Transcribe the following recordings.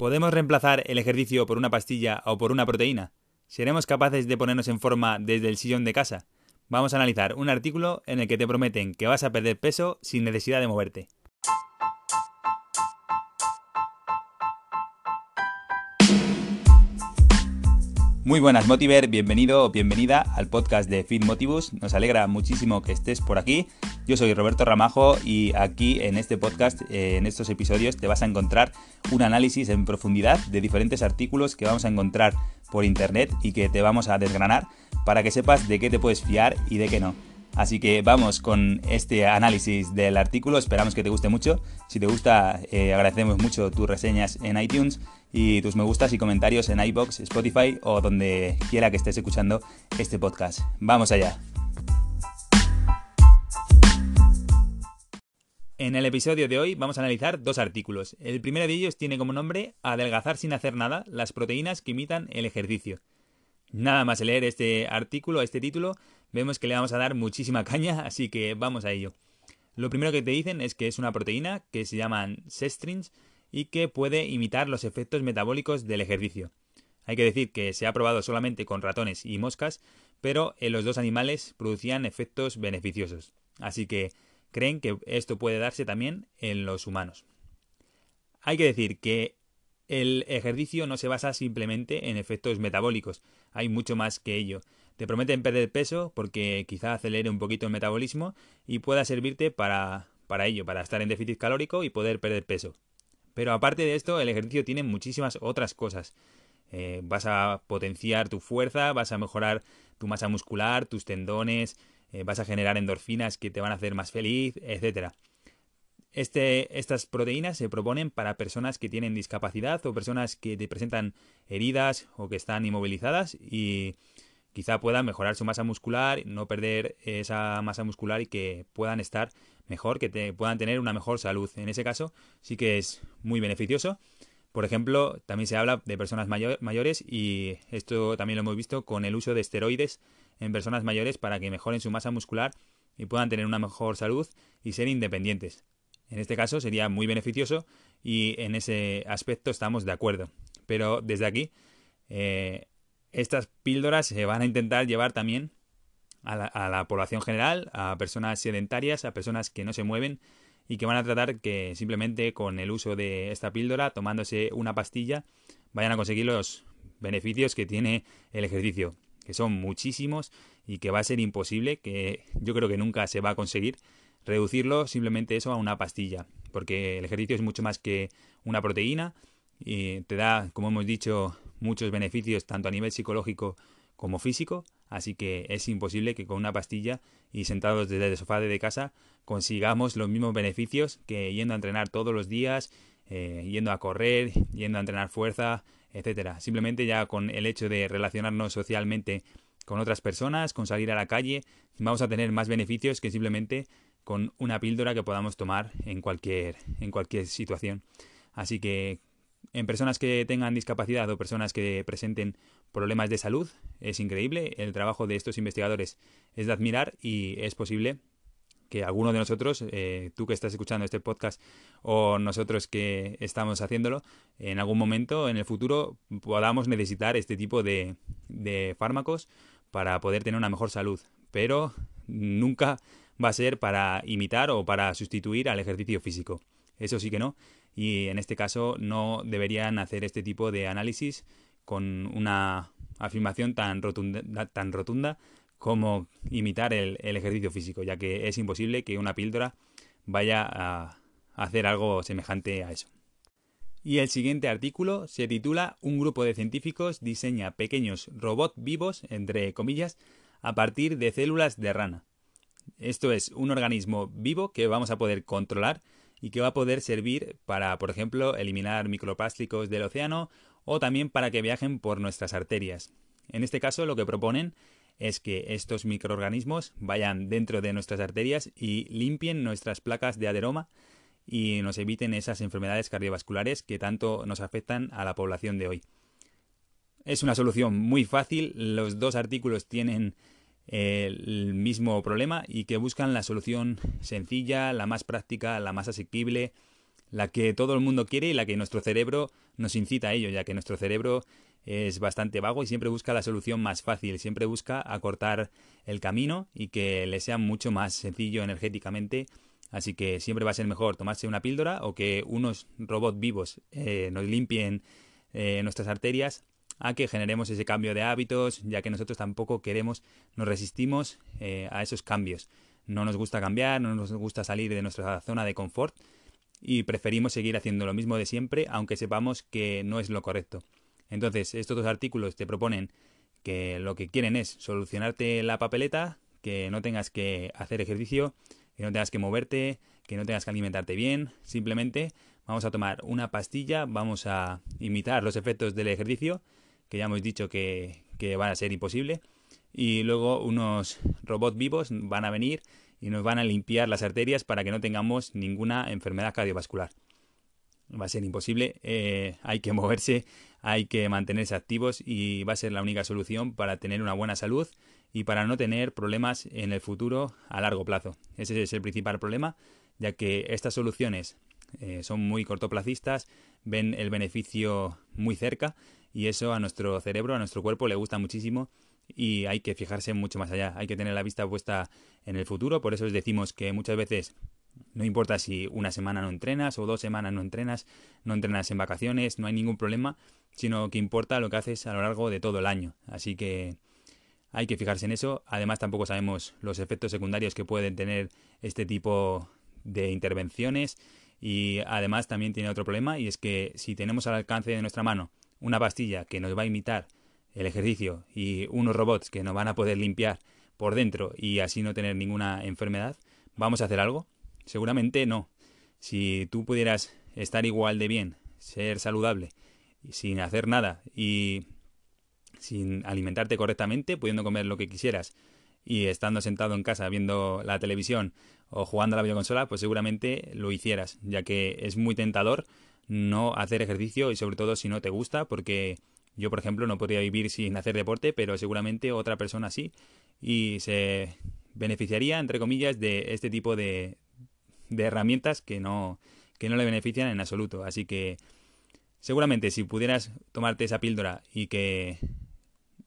¿Podemos reemplazar el ejercicio por una pastilla o por una proteína? ¿Seremos capaces de ponernos en forma desde el sillón de casa? Vamos a analizar un artículo en el que te prometen que vas a perder peso sin necesidad de moverte. Muy buenas Motiver, bienvenido o bienvenida al podcast de Fit Motivus. Nos alegra muchísimo que estés por aquí. Yo soy Roberto Ramajo y aquí en este podcast, eh, en estos episodios, te vas a encontrar un análisis en profundidad de diferentes artículos que vamos a encontrar por internet y que te vamos a desgranar para que sepas de qué te puedes fiar y de qué no. Así que vamos con este análisis del artículo, esperamos que te guste mucho. Si te gusta, eh, agradecemos mucho tus reseñas en iTunes y tus me gustas y comentarios en iBox, Spotify o donde quiera que estés escuchando este podcast. Vamos allá. En el episodio de hoy vamos a analizar dos artículos. El primero de ellos tiene como nombre Adelgazar sin hacer nada, las proteínas que imitan el ejercicio. Nada más leer este artículo, este título, vemos que le vamos a dar muchísima caña, así que vamos a ello. Lo primero que te dicen es que es una proteína que se llaman sestrins y que puede imitar los efectos metabólicos del ejercicio. Hay que decir que se ha probado solamente con ratones y moscas, pero en los dos animales producían efectos beneficiosos. Así que creen que esto puede darse también en los humanos. Hay que decir que el ejercicio no se basa simplemente en efectos metabólicos, hay mucho más que ello. Te prometen perder peso porque quizá acelere un poquito el metabolismo y pueda servirte para, para ello, para estar en déficit calórico y poder perder peso. Pero aparte de esto, el ejercicio tiene muchísimas otras cosas. Eh, vas a potenciar tu fuerza, vas a mejorar tu masa muscular, tus tendones, eh, vas a generar endorfinas que te van a hacer más feliz, etc. Este, estas proteínas se proponen para personas que tienen discapacidad o personas que te presentan heridas o que están inmovilizadas y quizá puedan mejorar su masa muscular, no perder esa masa muscular y que puedan estar mejor, que puedan tener una mejor salud. En ese caso sí que es muy beneficioso. Por ejemplo, también se habla de personas mayores y esto también lo hemos visto con el uso de esteroides en personas mayores para que mejoren su masa muscular y puedan tener una mejor salud y ser independientes. En este caso sería muy beneficioso y en ese aspecto estamos de acuerdo. Pero desde aquí eh, estas píldoras se van a intentar llevar también a la, población general, a personas sedentarias, a personas que no se mueven y que van a tratar que simplemente con el uso de esta píldora, tomándose una pastilla, vayan a conseguir los beneficios que tiene el ejercicio, que son muchísimos y que va a ser imposible, que yo creo que nunca se va a conseguir reducirlo simplemente eso a una pastilla, porque el ejercicio es mucho más que una proteína y te da, como hemos dicho, muchos beneficios tanto a nivel psicológico como físico, así que es imposible que con una pastilla y sentados desde el sofá de casa consigamos los mismos beneficios que yendo a entrenar todos los días, eh, yendo a correr, yendo a entrenar fuerza, etcétera. Simplemente ya con el hecho de relacionarnos socialmente con otras personas, con salir a la calle, vamos a tener más beneficios que simplemente con una píldora que podamos tomar en cualquier, en cualquier situación. Así que en personas que tengan discapacidad o personas que presenten problemas de salud. Es increíble. El trabajo de estos investigadores es de admirar y es posible que alguno de nosotros, eh, tú que estás escuchando este podcast o nosotros que estamos haciéndolo, en algún momento en el futuro podamos necesitar este tipo de, de fármacos para poder tener una mejor salud. Pero nunca va a ser para imitar o para sustituir al ejercicio físico. Eso sí que no y en este caso no deberían hacer este tipo de análisis con una afirmación tan rotunda, tan rotunda como imitar el, ejercicio físico, ya que es imposible que una píldora vaya a hacer algo semejante a eso. Y el siguiente artículo se titula Un grupo de científicos diseña pequeños robots vivos, entre comillas, a partir de células de rana. Esto es un organismo vivo que vamos a poder controlar y que va a poder servir para, por ejemplo, eliminar microplásticos del océano o también para que viajen por nuestras arterias. En este caso lo que proponen es que estos microorganismos vayan dentro de nuestras arterias y limpien nuestras placas de aderoma y nos eviten esas enfermedades cardiovasculares que tanto nos afectan a la población de hoy. Es una solución muy fácil, los dos artículos tienen el mismo problema y que buscan la solución sencilla, la más práctica, la más asequible, la que todo el mundo quiere y la que nuestro cerebro nos incita a ello, ya que nuestro cerebro es bastante vago y siempre busca la solución más fácil, siempre busca acortar el camino y que le sea mucho más sencillo energéticamente. Así que siempre va a ser mejor tomarse una píldora o que unos robots vivos eh, nos limpien eh, nuestras arterias a que generemos ese cambio de hábitos, ya que nosotros tampoco queremos, nos resistimos eh, a esos cambios. No nos gusta cambiar, no nos gusta salir de nuestra zona de confort y preferimos seguir haciendo lo mismo de siempre, aunque sepamos que no es lo correcto. Entonces, estos dos artículos te proponen que lo que quieren es solucionarte la papeleta, que no tengas que hacer ejercicio, que no tengas que moverte, que no tengas que alimentarte bien, simplemente vamos a tomar una pastilla, vamos a imitar los efectos del ejercicio, que ya hemos dicho que, que van a ser imposible, y luego unos robots vivos van a venir y nos van a limpiar las arterias para que no tengamos ninguna enfermedad cardiovascular. Va a ser imposible, eh, hay que moverse, hay que mantenerse activos y va a ser la única solución para tener una buena salud y para no tener problemas en el futuro a largo plazo. Ese es el principal problema, ya que estas soluciones eh, son muy cortoplacistas, ven el beneficio muy cerca y eso a nuestro cerebro, a nuestro cuerpo le gusta muchísimo y hay que fijarse mucho más allá, hay que tener la vista puesta en el futuro, por eso os decimos que muchas veces no importa si una semana no entrenas o dos semanas no entrenas, no entrenas en vacaciones, no hay ningún problema, sino que importa lo que haces a lo largo de todo el año. Así que hay que fijarse en eso. Además tampoco sabemos los efectos secundarios que pueden tener este tipo de intervenciones y además también tiene otro problema y es que si tenemos al alcance de nuestra mano una pastilla que nos va a imitar el ejercicio y unos robots que nos van a poder limpiar por dentro y así no tener ninguna enfermedad, ¿vamos a hacer algo? Seguramente no. Si tú pudieras estar igual de bien, ser saludable, sin hacer nada y sin alimentarte correctamente, pudiendo comer lo que quisieras y estando sentado en casa viendo la televisión o jugando a la videoconsola, pues seguramente lo hicieras, ya que es muy tentador no hacer ejercicio y sobre todo si no te gusta, porque yo, por ejemplo, no podría vivir sin hacer deporte, pero seguramente otra persona sí y se beneficiaría, entre comillas, de este tipo de, de herramientas que no, que no le benefician en absoluto. Así que seguramente si pudieras tomarte esa píldora y que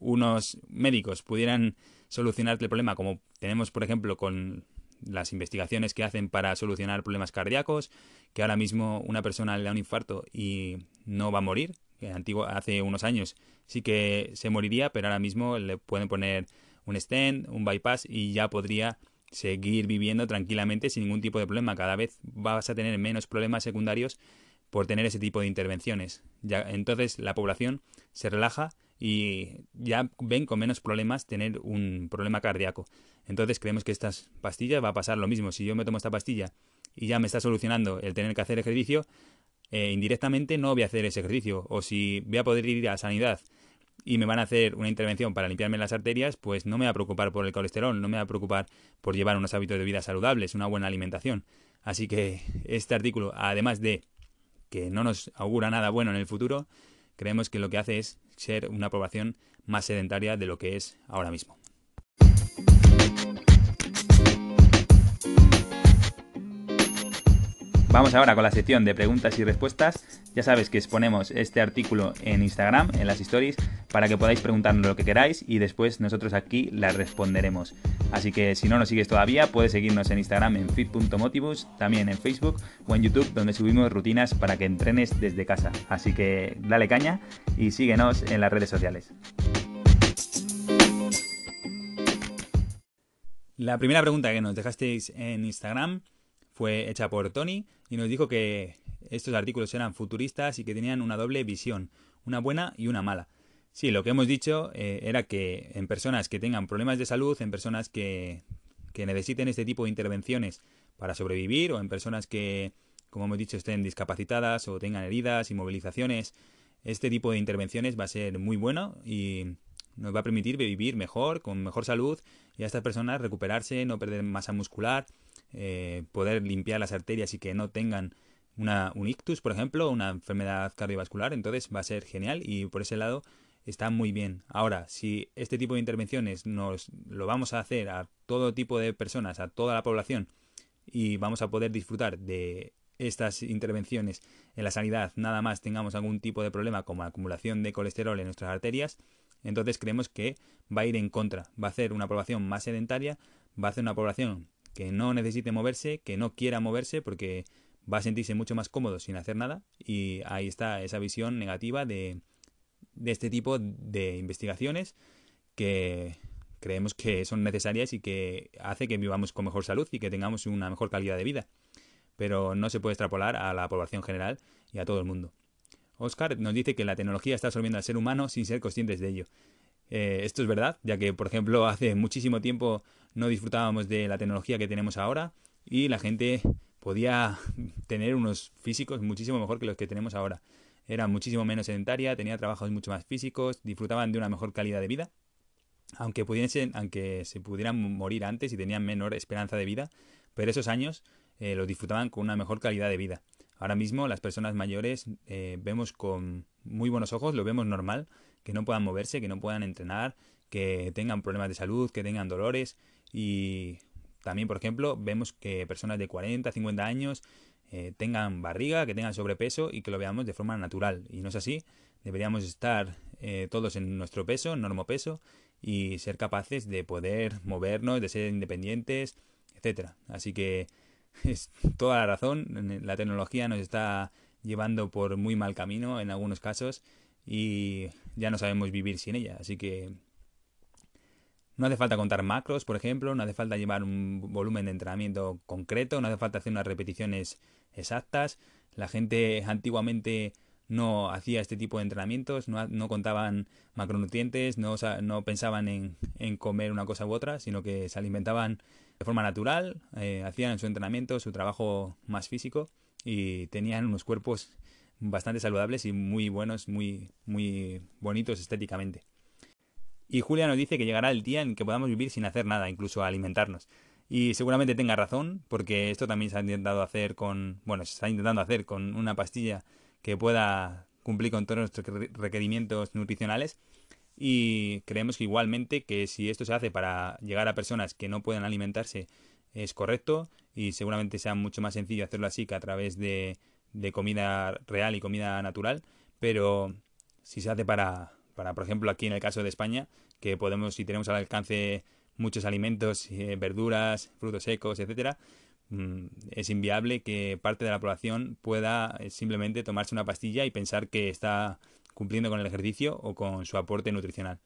unos médicos pudieran solucionarte el problema, como tenemos, por ejemplo, con las investigaciones que hacen para solucionar problemas cardíacos, que ahora mismo una persona le da un infarto y no va a morir, que antiguo, hace unos años sí que se moriría, pero ahora mismo le pueden poner un stent, un bypass y ya podría seguir viviendo tranquilamente sin ningún tipo de problema. Cada vez vas a tener menos problemas secundarios por tener ese tipo de intervenciones. Ya, entonces la población se relaja y ya ven con menos problemas tener un problema cardíaco. Entonces creemos que estas pastillas va a pasar lo mismo. Si yo me tomo esta pastilla y ya me está solucionando el tener que hacer ejercicio, eh, indirectamente no voy a hacer ese ejercicio. O si voy a poder ir a sanidad y me van a hacer una intervención para limpiarme las arterias, pues no me va a preocupar por el colesterol, no me va a preocupar por llevar unos hábitos de vida saludables, una buena alimentación. Así que este artículo, además de que no nos augura nada bueno en el futuro, creemos que lo que hace es ser una población más sedentaria de lo que es ahora mismo. Vamos ahora con la sección de preguntas y respuestas. Ya sabes que exponemos este artículo en Instagram, en las stories, para que podáis preguntarnos lo que queráis y después nosotros aquí las responderemos. Así que si no nos sigues todavía, puedes seguirnos en Instagram en fit.motivus, también en Facebook o en YouTube, donde subimos rutinas para que entrenes desde casa. Así que dale caña y síguenos en las redes sociales. La primera pregunta que nos dejasteis en Instagram fue hecha por Tony y nos dijo que estos artículos eran futuristas y que tenían una doble visión, una buena y una mala. Sí, lo que hemos dicho eh, era que en personas que tengan problemas de salud, en personas que, que necesiten este tipo de intervenciones para sobrevivir o en personas que, como hemos dicho, estén discapacitadas o tengan heridas, inmovilizaciones, este tipo de intervenciones va a ser muy bueno y nos va a permitir vivir mejor, con mejor salud y a estas personas recuperarse, no perder masa muscular eh, poder limpiar las arterias y que no tengan una, un ictus, por ejemplo, una enfermedad cardiovascular, entonces va a ser genial y por ese lado está muy bien. Ahora, si este tipo de intervenciones nos lo vamos a hacer a todo tipo de personas, a toda la población, y vamos a poder disfrutar de estas intervenciones en la sanidad nada más tengamos algún tipo de problema como acumulación de colesterol en nuestras arterias, entonces creemos que va a ir en contra, va a hacer una población más sedentaria, va a hacer una población que no necesite moverse, que no quiera moverse porque va a sentirse mucho más cómodo sin hacer nada y ahí está esa visión negativa de, de este tipo de investigaciones que creemos que son necesarias y que hace que vivamos con mejor salud y que tengamos una mejor calidad de vida. Pero no se puede extrapolar a la población general y a todo el mundo. Oscar nos dice que la tecnología está absorbiendo al ser humano sin ser conscientes de ello. Eh, esto es verdad, ya que, por ejemplo, hace muchísimo tiempo no disfrutábamos de la tecnología que tenemos ahora y la gente podía tener unos físicos muchísimo mejor que los que tenemos ahora. Era muchísimo menos sedentaria, tenía trabajos mucho más físicos, disfrutaban de una mejor calidad de vida aunque pudiesen, aunque se pudieran morir antes y tenían menor esperanza de vida, pero esos años eh, los disfrutaban con una mejor calidad de vida. Ahora mismo las personas mayores eh, vemos con muy buenos ojos, lo vemos normal, que no puedan moverse, que no puedan entrenar, que tengan problemas de salud, que tengan dolores y también, por ejemplo, vemos que personas de 40, 50 años eh, tengan barriga, que tengan sobrepeso y que lo veamos de forma natural. Y no es así. Deberíamos estar todos en nuestro peso, en peso y ser capaces de poder movernos, de ser independientes, etcétera. Así que es toda la razón. La tecnología nos está llevando por muy mal camino en algunos casos y ya no sabemos vivir sin ella. Así que no hace falta contar macros, por ejemplo, no hace falta llevar un volumen de entrenamiento concreto, no hace falta hacer unas repeticiones exactas. La gente antiguamente no hacía este tipo de entrenamientos, no, contaban macronutrientes, no, pensaban en, en, comer una cosa u otra, sino que se alimentaban de forma natural, eh, hacían su entrenamiento, su trabajo más físico y tenían unos cuerpos bastante saludables y muy buenos, muy, muy bonitos estéticamente. Y Julia nos dice que llegará el día en que podamos vivir sin hacer nada, incluso alimentarnos. Y seguramente tenga razón, porque esto también se ha intentado hacer con, bueno, se está intentando hacer con una pastilla que pueda cumplir con todos nuestros requerimientos nutricionales. Y creemos que igualmente que si esto se hace para llegar a personas que no pueden alimentarse es correcto y seguramente sea mucho más sencillo hacerlo así que a través de, de comida real y comida natural. Pero si se hace para, para, por ejemplo, aquí en el caso de España, que podemos, si tenemos al alcance muchos alimentos, eh, verduras, frutos secos, etcétera, Mm, es inviable que parte de la población pueda eh, simplemente tomarse una pastilla y pensar que está cumpliendo con el ejercicio o con su aporte nutricional.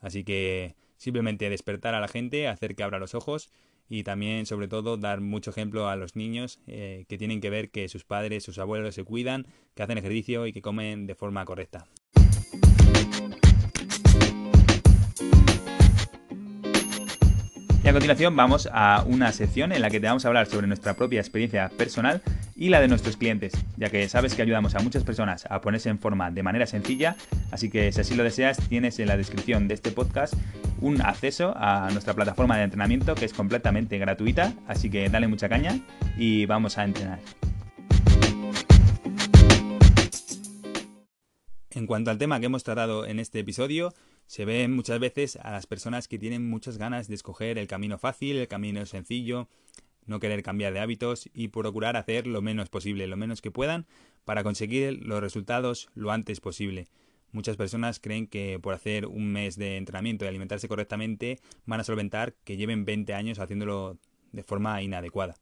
Así que simplemente despertar a la gente, hacer que abra los ojos y también, sobre todo, dar mucho ejemplo a los niños eh, que tienen que ver que sus padres, sus abuelos se cuidan, que hacen ejercicio y que comen de forma correcta. A continuación vamos a una sección en la que te vamos a hablar sobre nuestra propia experiencia personal y la de nuestros clientes, ya que sabes que ayudamos a muchas personas a ponerse en forma de manera sencilla, así que si así lo deseas tienes en la descripción de este podcast un acceso a nuestra plataforma de entrenamiento que es completamente gratuita, así que dale mucha caña y vamos a entrenar. En cuanto al tema que hemos tratado en este episodio, se ve muchas veces a las personas que tienen muchas ganas de escoger el camino fácil, el camino sencillo, no querer cambiar de hábitos y procurar hacer lo menos posible, lo menos que puedan, para conseguir los resultados lo antes posible. Muchas personas creen que por hacer un mes de entrenamiento y alimentarse correctamente van a solventar que lleven 20 años haciéndolo de forma inadecuada.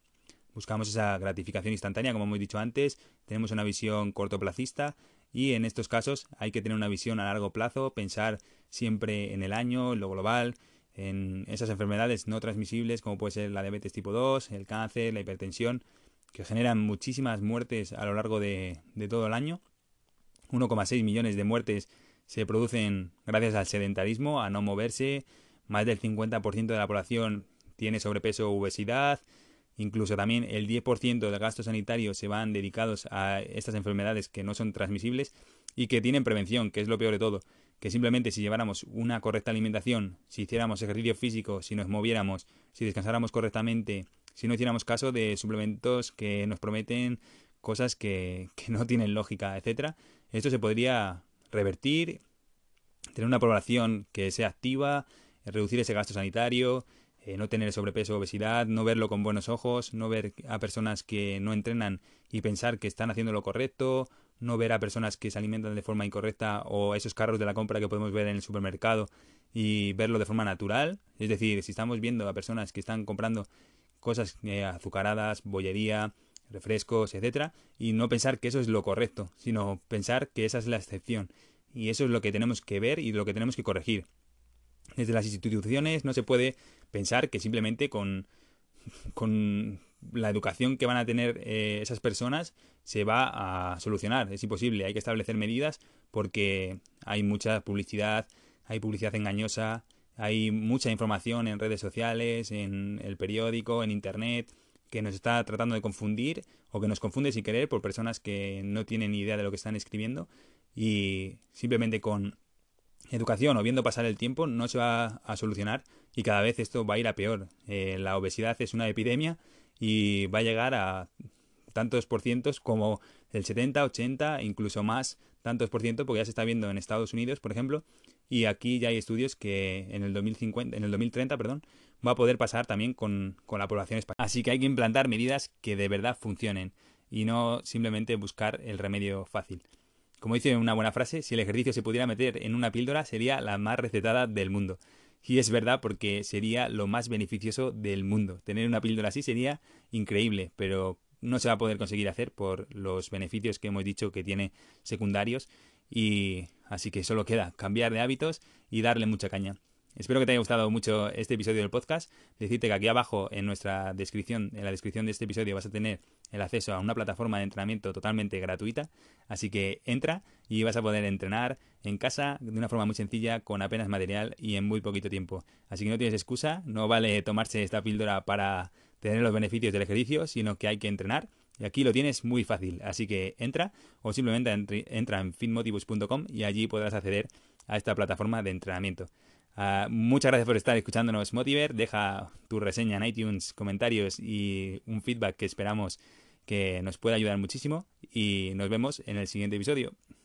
Buscamos esa gratificación instantánea, como hemos dicho antes, tenemos una visión cortoplacista y en estos casos hay que tener una visión a largo plazo, pensar siempre en el año, en lo global, en esas enfermedades no transmisibles como puede ser la diabetes tipo 2, el cáncer, la hipertensión, que generan muchísimas muertes a lo largo de, de todo el año. 1,6 millones de muertes se producen gracias al sedentarismo, a no moverse. Más del 50% de la población tiene sobrepeso o obesidad. Incluso también el 10% del gasto sanitario se van dedicados a estas enfermedades que no son transmisibles y que tienen prevención, que es lo peor de todo. Que simplemente si lleváramos una correcta alimentación, si hiciéramos ejercicio físico, si nos moviéramos, si descansáramos correctamente, si no hiciéramos caso de suplementos que nos prometen cosas que, que no tienen lógica, etcétera, esto se podría revertir, tener una población que sea activa, reducir ese gasto sanitario, eh, no tener sobrepeso o obesidad, no verlo con buenos ojos, no ver a personas que no entrenan y pensar que están haciendo lo correcto, no ver a personas que se alimentan de forma incorrecta o esos carros de la compra que podemos ver en el supermercado y verlo de forma natural. Es decir, si estamos viendo a personas que están comprando cosas eh, azucaradas, bollería, refrescos, etcétera, y no pensar que eso es lo correcto, sino pensar que esa es la excepción. Y eso es lo que tenemos que ver y lo que tenemos que corregir. Desde las instituciones no se puede pensar que simplemente con, con la educación que van a tener eh, esas personas se va a solucionar. Es imposible, hay que establecer medidas porque hay mucha publicidad, hay publicidad engañosa, hay mucha información en redes sociales, en el periódico, en internet, que nos está tratando de confundir o que nos confunde sin querer por personas que no tienen ni idea de lo que están escribiendo y simplemente con educación o viendo pasar el tiempo no se va a solucionar y cada vez esto va a ir a peor. Eh, la obesidad es una epidemia y va a llegar a tantos por cientos como el 70, 80, incluso más tantos por ciento, porque ya se está viendo en Estados Unidos, por ejemplo, y aquí ya hay estudios que en el 2050, en el 2030, perdón, va a poder pasar también con, con la población española. Así que hay que implantar medidas que de verdad funcionen y no simplemente buscar el remedio fácil. Como dice una buena frase, si el ejercicio se pudiera meter en una píldora sería la más recetada del mundo. Y es verdad porque sería lo más beneficioso del mundo. Tener una píldora así sería increíble, pero no se va a poder conseguir hacer por los beneficios que hemos dicho que tiene secundarios y así que solo queda cambiar de hábitos y darle mucha caña. Espero que te haya gustado mucho este episodio del podcast. Decirte que aquí abajo en nuestra descripción, en la descripción de este episodio, vas a tener el acceso a una plataforma de entrenamiento totalmente gratuita. Así que entra y vas a poder entrenar en casa de una forma muy sencilla, con apenas material y en muy poquito tiempo. Así que no tienes excusa, no vale tomarse esta píldora para tener los beneficios del ejercicio, sino que hay que entrenar. Y aquí lo tienes muy fácil, así que entra o simplemente entra en finmotivus.com y allí podrás acceder a esta plataforma de entrenamiento. Ah, muchas gracias por estar escuchándonos Motiver. Deja tu reseña en iTunes, comentarios y un feedback que esperamos que nos pueda ayudar muchísimo. Y nos vemos en el siguiente episodio.